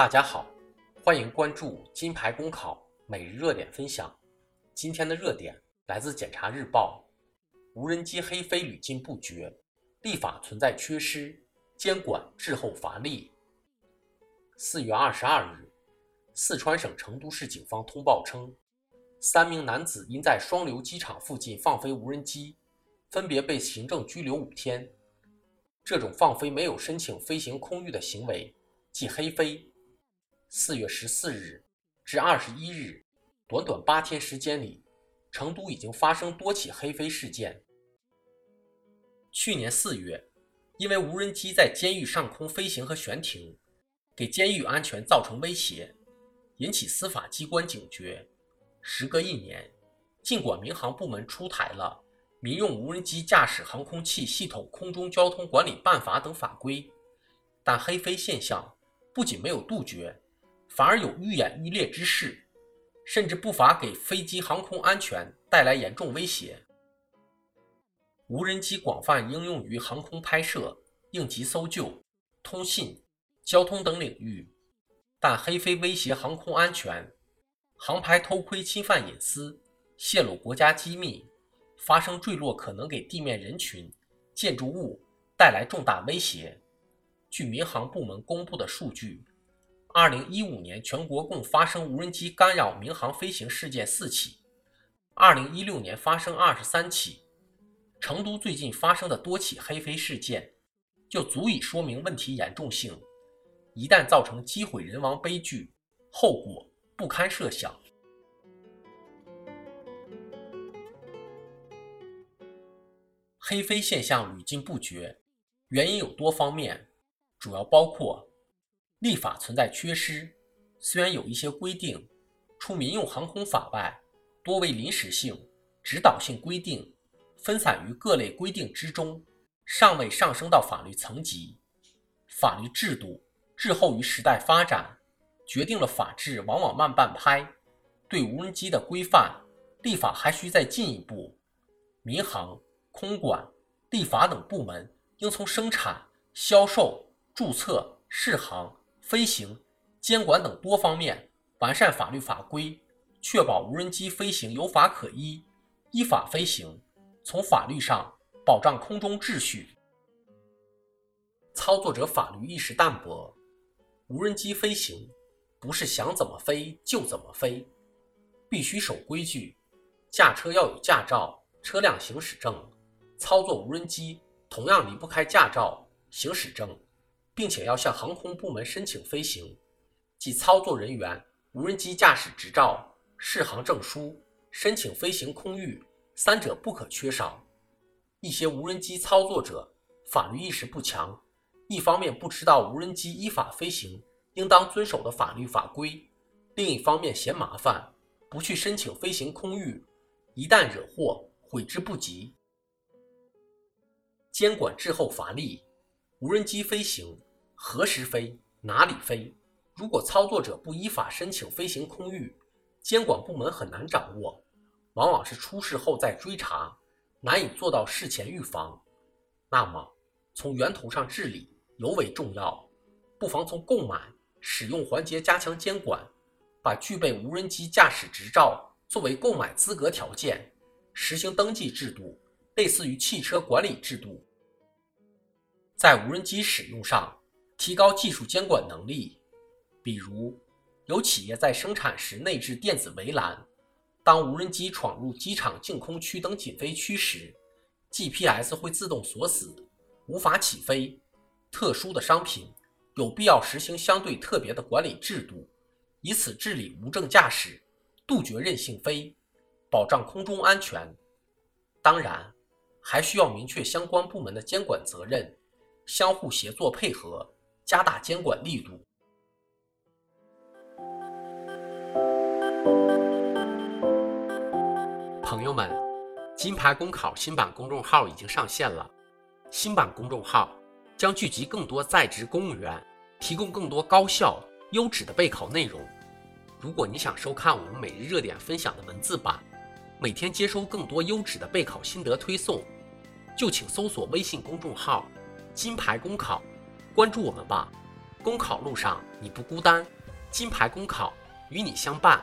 大家好，欢迎关注金牌公考每日热点分享。今天的热点来自检察日报：无人机黑飞屡禁不绝，立法存在缺失，监管滞后乏力。四月二十二日，四川省成都市警方通报称，三名男子因在双流机场附近放飞无人机，分别被行政拘留五天。这种放飞没有申请飞行空域的行为，即黑飞。四月十四日至二十一日，短短八天时间里，成都已经发生多起黑飞事件。去年四月，因为无人机在监狱上空飞行和悬停，给监狱安全造成威胁，引起司法机关警觉。时隔一年，尽管民航部门出台了《民用无人机驾驶航空器系统空中交通管理办法》等法规，但黑飞现象不仅没有杜绝。反而有愈演愈烈之势，甚至不乏给飞机航空安全带来严重威胁。无人机广泛应用于航空拍摄、应急搜救、通信、交通等领域，但黑飞威胁航空安全，航拍偷窥侵犯隐私，泄露国家机密，发生坠落可能给地面人群、建筑物带来重大威胁。据民航部门公布的数据。二零一五年，全国共发生无人机干扰民航飞行事件四起，二零一六年发生二十三起。成都最近发生的多起黑飞事件，就足以说明问题严重性。一旦造成机毁人亡悲剧，后果不堪设想。黑飞现象屡禁不绝，原因有多方面，主要包括。立法存在缺失，虽然有一些规定，除民用航空法外，多为临时性、指导性规定，分散于各类规定之中，尚未上升到法律层级。法律制度滞后于时代发展，决定了法治往往慢半拍。对无人机的规范立法还需再进一步。民航、空管、立法等部门应从生产、销售、注册、试航。飞行、监管等多方面完善法律法规，确保无人机飞行有法可依、依法飞行。从法律上保障空中秩序。操作者法律意识淡薄，无人机飞行不是想怎么飞就怎么飞，必须守规矩。驾车要有驾照、车辆行驶证，操作无人机同样离不开驾照、行驶证。并且要向航空部门申请飞行，即操作人员无人机驾驶执照、适航证书、申请飞行空域，三者不可缺少。一些无人机操作者法律意识不强，一方面不知道无人机依法飞行应当遵守的法律法规，另一方面嫌麻烦，不去申请飞行空域，一旦惹祸，悔之不及。监管滞后乏力，无人机飞行。何时飞，哪里飞？如果操作者不依法申请飞行空域，监管部门很难掌握，往往是出事后再追查，难以做到事前预防。那么，从源头上治理尤为重要，不妨从购买、使用环节加强监管，把具备无人机驾驶执照作为购买资格条件，实行登记制度，类似于汽车管理制度。在无人机使用上。提高技术监管能力，比如有企业在生产时内置电子围栏，当无人机闯入机场净空区等禁飞区时，GPS 会自动锁死，无法起飞。特殊的商品有必要实行相对特别的管理制度，以此治理无证驾驶，杜绝任性飞，保障空中安全。当然，还需要明确相关部门的监管责任，相互协作配合。加大监管力度。朋友们，金牌公考新版公众号已经上线了。新版公众号将聚集更多在职公务员，提供更多高效优质的备考内容。如果你想收看我们每日热点分享的文字版，每天接收更多优质的备考心得推送，就请搜索微信公众号“金牌公考”。关注我们吧。公考路上你不孤单，金牌公考与你相伴。